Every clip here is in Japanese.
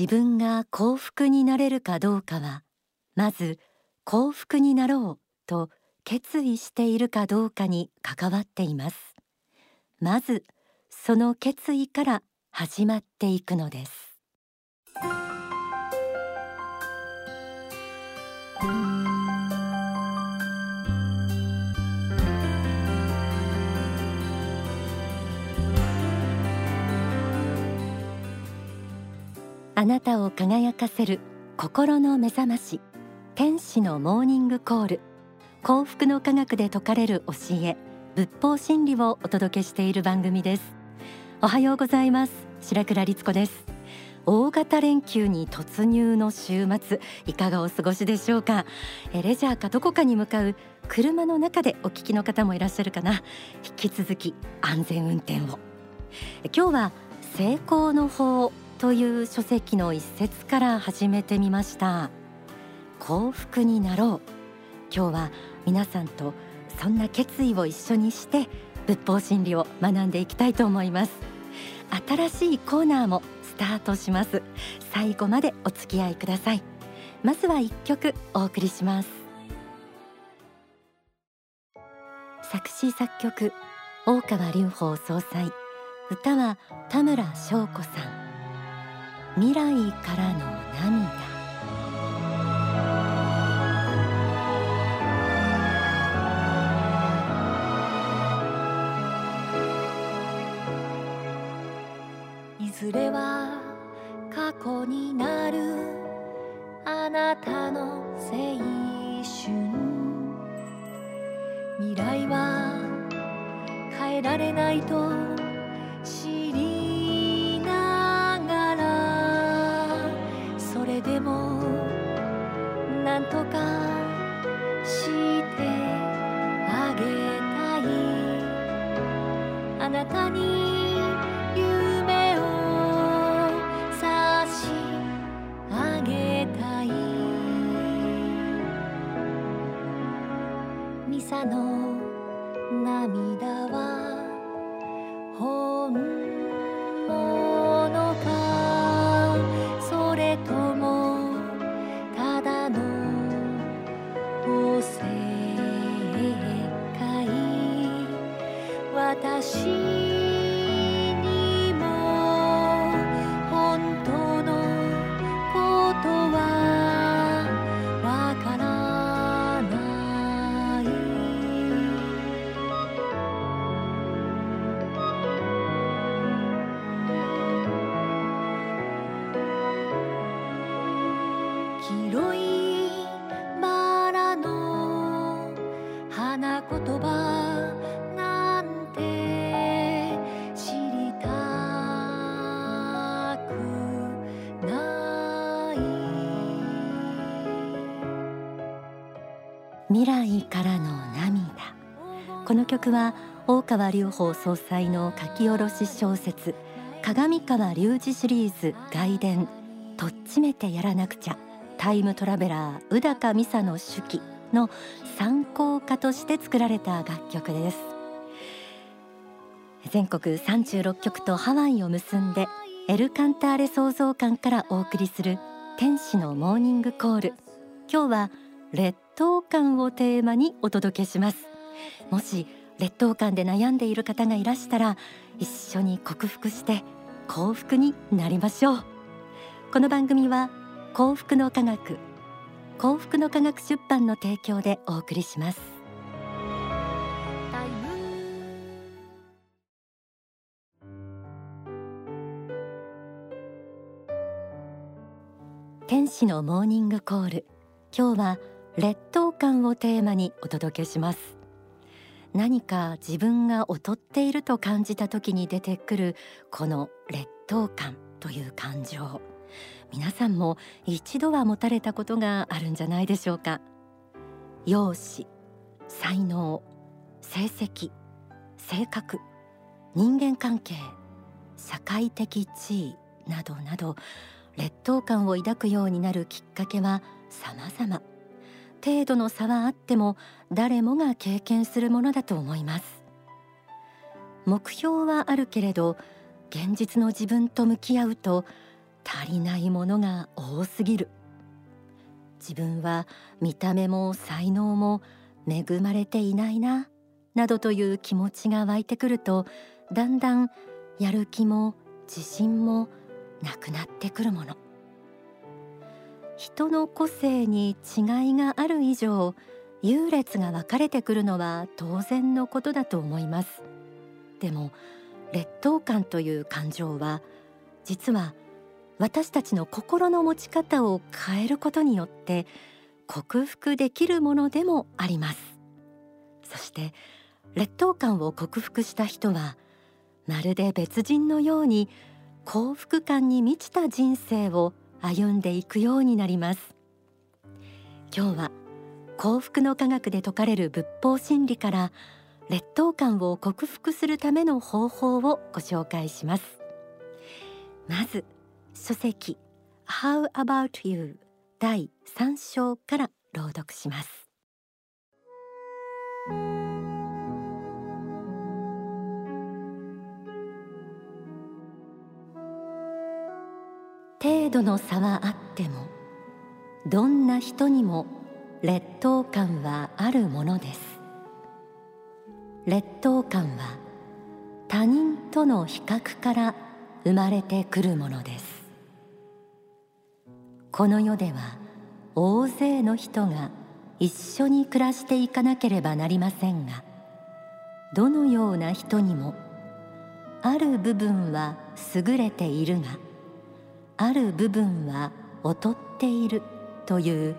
自分が幸福になれるかどうかはまず幸福になろうと決意しているかどうかに関わっています。まずその決意から始まっていくのです。あなたを輝かせる心の目覚まし。天使のモーニングコール。幸福の科学で説かれる教え。仏法真理をお届けしている番組です。おはようございます。白倉律子です。大型連休に突入の週末。いかがお過ごしでしょうか？えレジャーかどこかに向かう車の中でお聞きの方もいらっしゃるかな？引き続き安全運転を。今日は成功の法という書籍の一節から始めてみました。幸福になろう。今日は皆さんとそんな決意を一緒にして仏法真理を学んでいきたいと思います。新しいコーナーもスタートします。最後までお付き合いください。まずは一曲お送りします。作詞作曲大川隆法総裁。歌は田村翔子さん。未来からの涙。いずれはの曲は大川隆法総裁の書き下ろし小説鏡川隆二シリーズ外伝。とっちめてやらなくちゃタイムトラベラー宇高美沙の手記の参考歌として作られた楽曲です。全国36局とハワイを結んでエルカンターレ創造館からお送りする天使のモーニングコール。今日は劣等感をテーマにお届けします。もし劣等感で悩んでいる方がいらしたら一緒に克服して幸福になりましょう。この番組は幸福の科学幸福の科学出版の提供でお送りします。天使のモーニングコール。今日は劣等感をテーマにお届けします。何か自分が劣っていると感じた時に出てくるこの劣等感という感情。皆さんも一度は持たれたことがあるんじゃないでしょうか。容姿才能成績性格人間関係社会的地位などなど劣等感を抱くようになるきっかけは様々。程度の差はあっても誰もが経験するものだと思います。目標はあるけれど現実の自分と向き合うと足りないものが多すぎる。自分は見た目も才能も恵まれていないななどという気持ちが湧いてくるとだんだんやる気も自信もなくなってくるもの。人の個性に違いがある以上優劣が分かれてくるのは当然のことだと思います。でも劣等感という感情は実は私たちの心の持ち方を変えることによって克服できるものでもあります。そして劣等感を克服した人はまるで別人のように幸福感に満ちた人生を歩んでいくようになります。今日は幸福の科学で説かれる仏法真理から劣等感を克服するための方法をご紹介します。まず書籍 How about you 第3章から朗読します。度の差はあってもどんな人にも劣等感はあるものです。劣等感は他人との比較から生まれてくるものです。この世では大勢の人が一緒に暮らしていかなければなりませんがどのような人にもある部分は優れているがある部分は劣っているという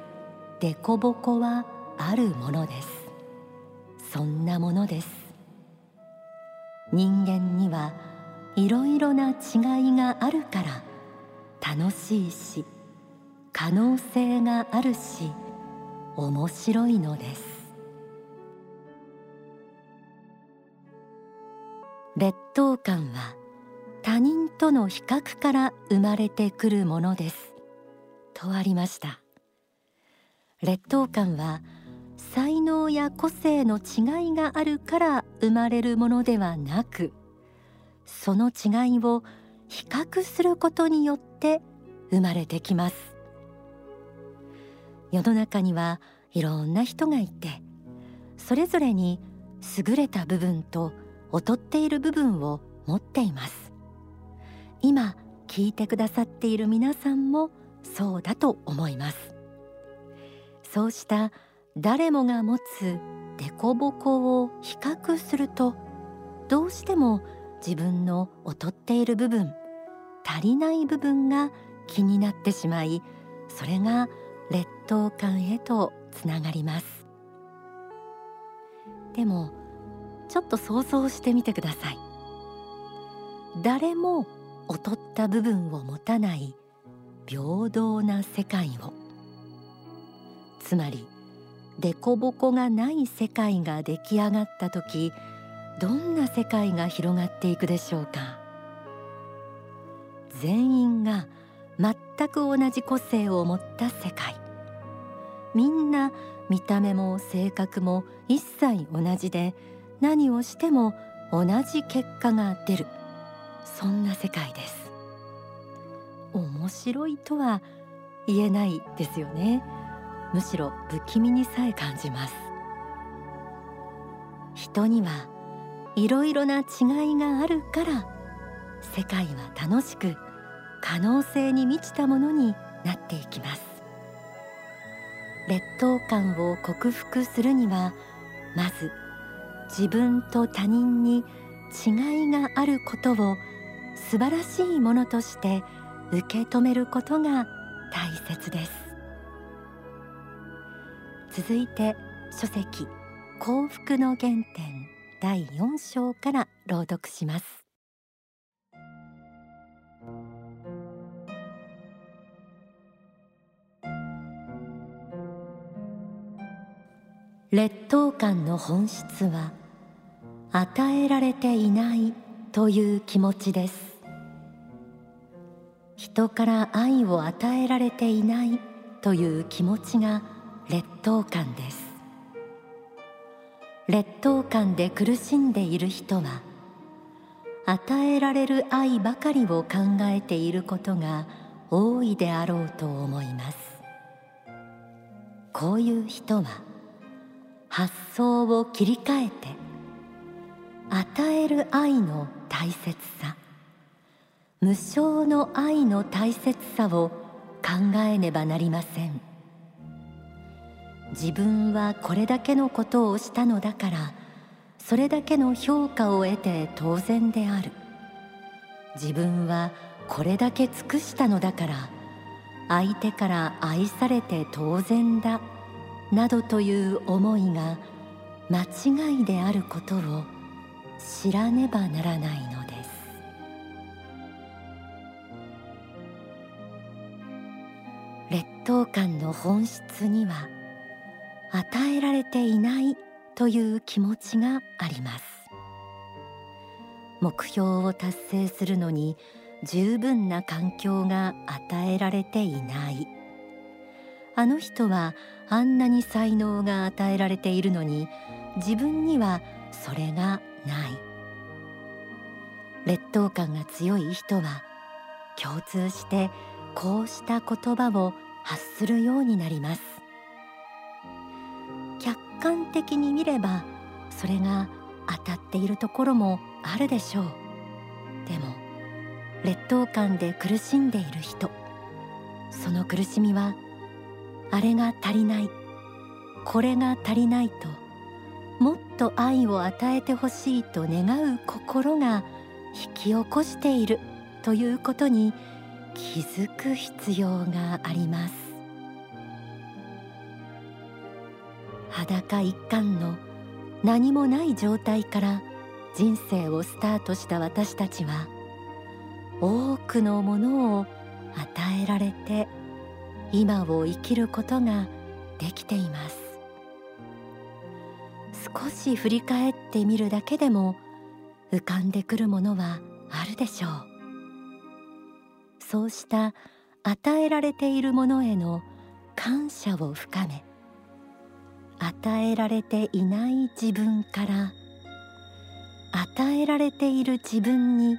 凸凹はあるものです。そんなものです。人間にはいろいろな違いがあるから楽しいし可能性があるし面白いのです。劣等感は他人との比較から生まれてくるものです。とありました。劣等感は才能や個性の違いがあるから生まれるものではなくその違いを比較することによって生まれてきます。世の中にはいろんな人がいてそれぞれに優れた部分と劣っている部分を持っています。今聞いてくださっている皆さんもそうだと思います。そうした誰もが持つ凸凹を比較するとどうしても自分の劣っている部分足りない部分が気になってしまいそれが劣等感へとつながります。でもちょっと想像してみてください。誰も劣った部分を持たない平等な世界を。つまり凸凹がない世界が出来上がった時どんな世界が広がっていくでしょうか。全員が全く同じ個性を持った世界。みんな見た目も性格も一切同じで何をしても同じ結果が出る。そんな世界です。面白いとは言えないですよね。むしろ不気味にさえ感じます。人にはいろいろな違いがあるから世界は楽しく可能性に満ちたものになっていきます。劣等感を克服するにはまず自分と他人に違いがあることを素晴らしいものとして受け止めることが大切です。続いて書籍幸福の原点第4章から朗読します劣等感の本質は与えられていないという気持ちです。人から愛を与えられていないという気持ちが劣等感です。劣等感で苦しんでいる人は与えられる愛ばかりを考えていることが多いであろうと思います。こういう人は発想を切り替えて与える愛の大切さ。無償の愛の大切さを考えねばなりません。自分はこれだけのことをしたのだからそれだけの評価を得て当然である。自分はこれだけ尽くしたのだから相手から愛されて当然だなどという思いが間違いであることを知らねばならないのです。劣等感の本質には与えられていないという気持ちがあります。目標を達成するのに十分な環境が与えられていない。あの人はあんなに才能が与えられているのに自分にはそれがない。劣等感が強い人は共通してこうした言葉を発するようになります。客観的に見ればそれが当たっているところもあるでしょう。でも劣等感で苦しんでいる人その苦しみはあれが足りないこれが足りないともっと愛を与えてほしいと願う心が引き起こしているということに気づく必要があります。裸一貫の何もない状態から人生をスタートした私たちは多くのものを与えられて今を生きることができています。少し振り返ってみるだけでも浮かんでくるものはあるでしょう。そうした与えられているものへの感謝を深め与えられていない自分から与えられている自分に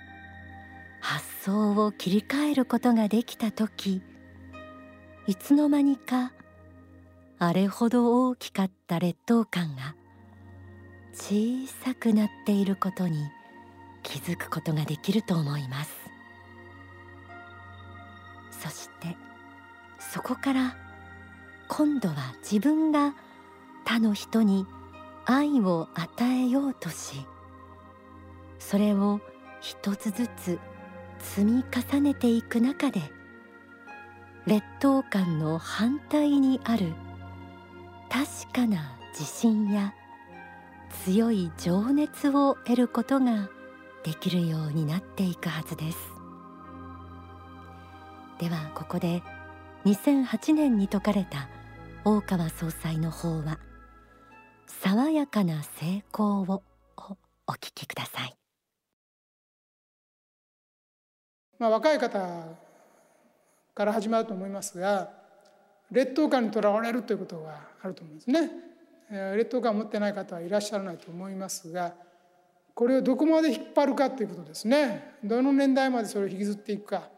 発想を切り替えることができた時いつの間にかあれほど大きかった劣等感が小さくなっていることに気づくことができると思います。そしてそこから今度は自分が他の人に愛を与えようとしそれを一つずつ積み重ねていく中で劣等感の反対にある確かな自信や強い情熱を得ることができるようになっていくはずですではここで2008年に説かれた大川総裁の法話爽やかな成功をお聞きくださいまあ、若い方から始まると思いますが劣等感にとらわれるということがあると思うんですね。劣等感を持ってない方はいらっしゃらないと思いますがこれをどこまで引っ張るかということですね。どの年代までそれを引きずっていくか。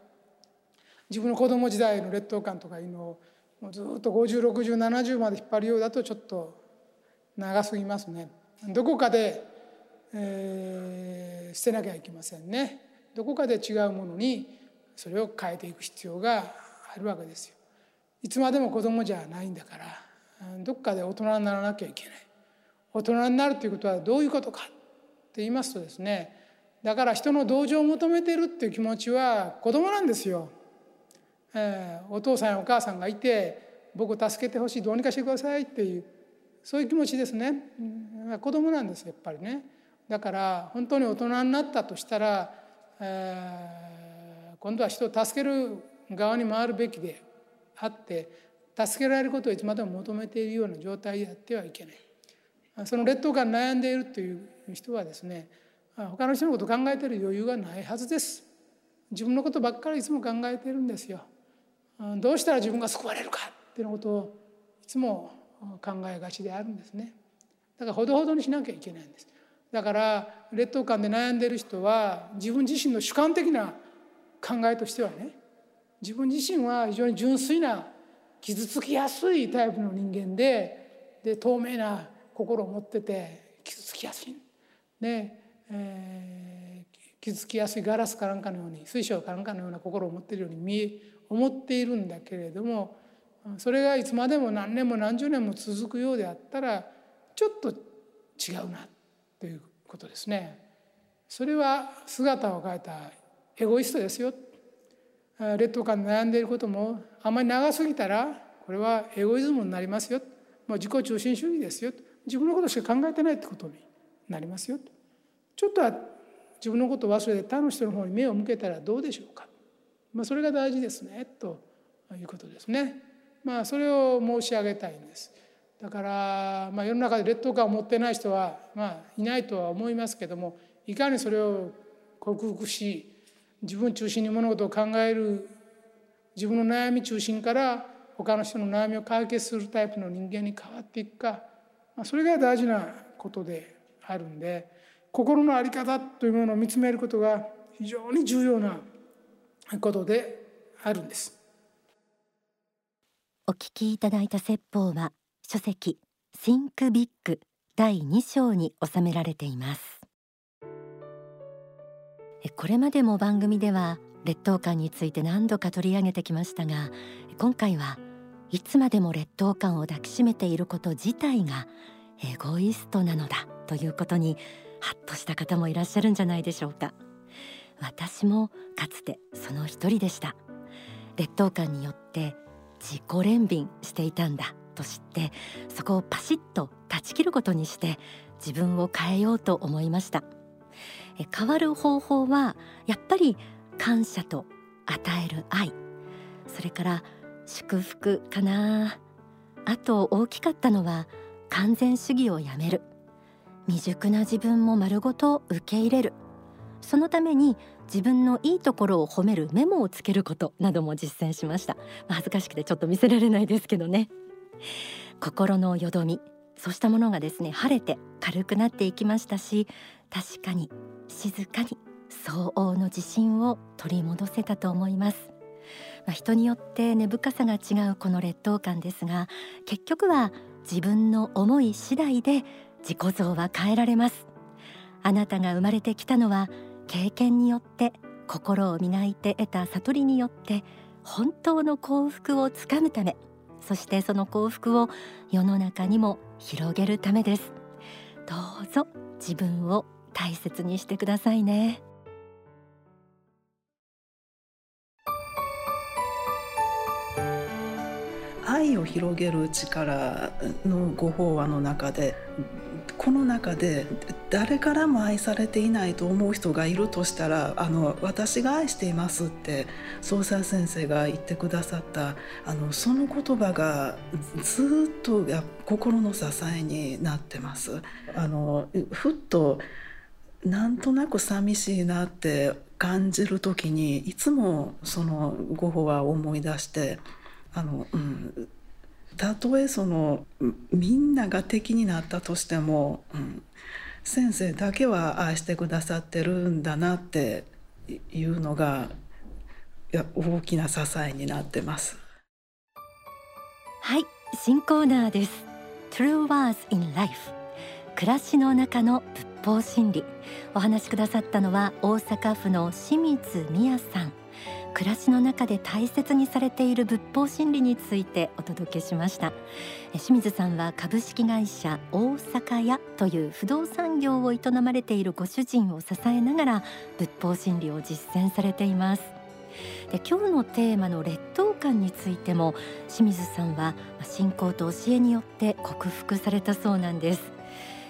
自分の子供時代の劣等感とかいうのをもうずっと506070まで引っ張るようだとちょっと長すぎますね。どこかで、えー、捨てなきゃいけませんね。どこかで違うものにそれを変えていく必要があるわけですよ。いつまでも子供じゃないんだから。どっかで大人にならなきゃいけない。大人になるということはどういうことかって言いますとですねだから人の同情を求めてるっていう気持ちは子供なんですよ。えー、お父さんやお母さんがいて僕を助けてほしいどうにかしてくださいっていうそういう気持ちですね。うん子供なんですやっぱりね。だから本当に大人になったとしたらえー、今度は人を助ける側に回るべきであって助けられることをいつまでも求めているような状態であってはいけない。その劣等感悩んでいるという人はですね他の人のことを考えている余裕がないはずです。自分のことばっかりいつも考えているんですよ。どうしたら自分が救われるかっていうことをいつも考えがちであるんですね。だからほどほどにしなきゃいけないんです。だから劣等感で悩んでいる人は自分自身の主観的な考えとしてはね自分自身は非常に純粋な傷つきやすいタイプの人間でで透明な心を持ってて傷つきやすい。で、えー、傷つきやすいガラスかなんかのように水晶かなんかのような心を持っているように見え思っているんだけれどもそれがいつまでも何年も何十年も続くようであったらちょっと違うなということですね。それは姿を変えたエゴイストですよ。劣等感で悩んでいることもあまり長すぎたらこれはエゴイズムになりますよ。もう自己中心主義ですよ。自分のことしか考えてないってことになりますよ。ちょっとは自分のことを忘れて他の人の方に目を向けたらどうでしょうか。まあ、それが大事ですねということですね。まあ、それを申し上げたいんです。だから、まあ、世の中で劣等感を持ってない人は、まあ、いないとは思いますけどもいかにそれを克服し自分中心に物事を考える自分の悩み中心から他の人の悩みを解決するタイプの人間に変わっていくか、まあ、それが大事なことであるんで心の在り方というものを見つめることが非常に重要なことであるんです。お聞きいただいた説法は書籍 Think Big 第2章に収められていますこれまでも番組では劣等感について何度か取り上げてきましたが今回はいつまでも劣等感を抱きしめていること自体がエゴイストなのだということにハッとした方もいらっしゃるんじゃないでしょうか。私もかつてその一人でした。劣等感によって自己憐憫していたんだと知ってそこをパシッと断ち切ることにして自分を変えようと思いました。変わる方法はやっぱり感謝と与える愛。それから祝福かな。あと大きかったのは完全主義をやめる。未熟な自分も丸ごと受け入れる。そのために自分のいいところを褒めるメモをつけることなども実践しました、まあ、恥ずかしくてちょっと見せられないですけどね。心のよどみ。そうしたものがですね晴れて軽くなっていきましたし確かに静かに相応の自信を取り戻せたと思います、まあ、人によって根深さが違うこの劣等感ですが結局は自分の思い次第で自己像は変えられます。あなたが生まれてきたのは経験によって心を磨いて得た悟りによって本当の幸福をつかむためそしてその幸福を世の中にも広げるためです。どうぞ自分を大切にしてくださいね愛を広げる力のご法話の中でこの中で誰からも愛されていないと思う人がいるとしたらあの私が愛していますって総裁先生が言ってくださったあのその言葉がずっと心の支えになってます。あのふっとなんとなく寂しいなって感じる時にいつもそのご法話を思い出してあの、うん、たとえそのみんなが敵になったとしても、うん、先生だけは愛してくださってるんだなっていうのがいや大きな支えになってます。はい新コーナーです True Words in Life 暮らしの中の仏法真理お話しくださったのは大阪府の清水美也さん。暮らしの中で大切にされている仏法真理についてお届けしました。清水さんは株式会社大阪屋という不動産業を営まれているご主人を支えながら仏法真理を実践されています。で今日のテーマの劣等感についても清水さんは信仰と教えによって克服されたそうなんです。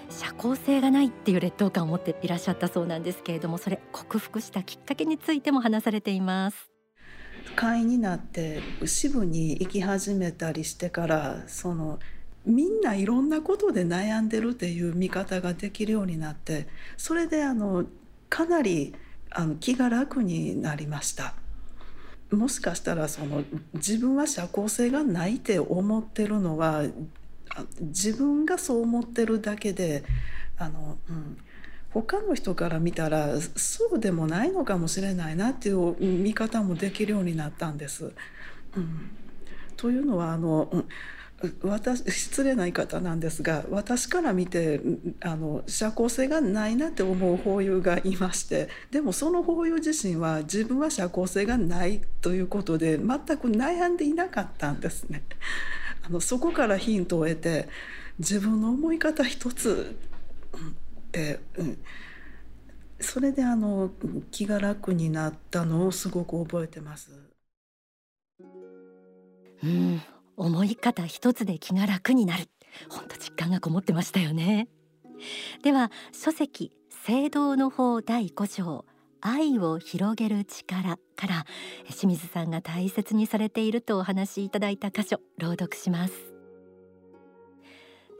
社交性がないっていう劣等感を持っていらっしゃったそうなんですけれどもそれ克服したきっかけについても話されています会員になって支部に行き始めたりしてからそのみんないろんなことで悩んでるっていう見方ができるようになってそれであのかなりあの気が楽になりました。もしかしたらその自分は社交性がないって思ってるのは自分がそう思ってるだけであの、うん、他の人から見たらそうでもないのかもしれないなっていう見方もできるようになったんです。うん、というのはあの、うん私失礼な言い方なんですが私から見てあの社交性がないなって思う法友がいましてでもその法友自身は自分は社交性がないということで全く悩んでいなかったんですね。あのそこからヒントを得て自分の思い方一つって、うん、それであの気が楽になったのをすごく覚えてます。うん。思い方一つで気が楽になる。本当実感がこもってましたよね。では書籍聖堂の法第5章。愛を広げる力から清水さんが大切にされているとお話しいただいた箇所朗読します。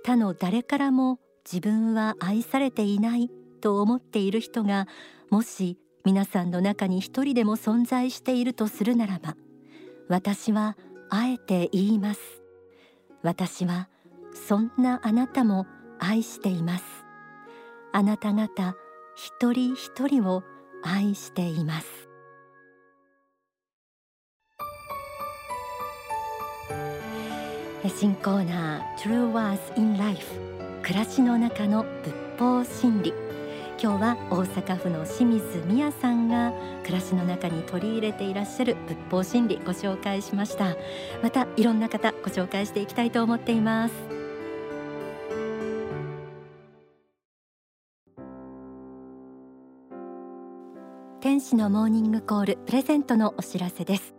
他の誰からも自分は愛されていないと思っている人がもし皆さんの中に一人でも存在しているとするならば私はあえて言います。私はそんなあなたも愛しています。あなた方一人一人を愛しています。新コーナー True Words in Life 暮らしの中の仏法真理。今日は大阪府の清水美也さんが暮らしの中に取り入れていらっしゃる仏法真理ご紹介しました。またいろんな方ご紹介していきたいと思っています。のモーニングコールプレゼントのお知らせです。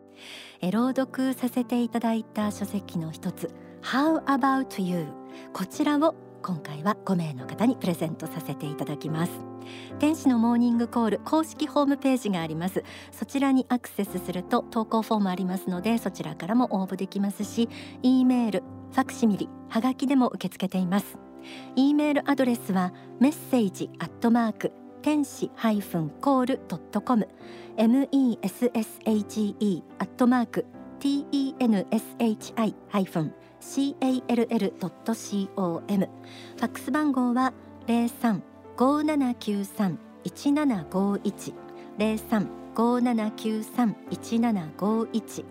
朗読させていただいた書籍の一つ How about you こちらを今回は5名の方にプレゼントさせていただきます。天使のモーニングコール公式ホームページがあります。そちらにアクセスすると投稿フォームありますのでそちらからも応募できますし E メールファクシミリはがきでも受け付けています。E メールアドレスはメッセージアットマーク天使ハイフンコールドットコム message アットマーク tenshi ハイフン c a l l ドット c o m ファックス番号は零三五七九三一七五一零三五七九三一七五一。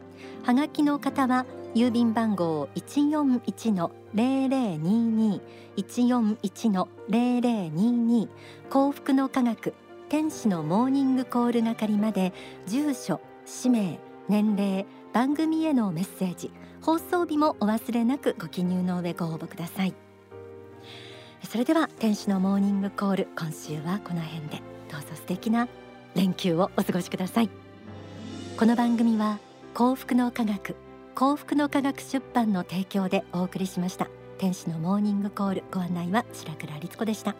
はがきの方は郵便番号一四一の零零二二。一四一の零零二二。幸福の科学天使のモーニングコール係まで住所氏名年齢番組へのメッセージ。放送日もお忘れなくご記入の上ご応募ください。それでは天使のモーニングコール今週はこの辺で。どうぞ素敵な連休をお過ごしください。この番組は幸福の科学幸福の科学出版の提供でお送りしました。天使のモーニングコール。ご案内は白倉律子でした。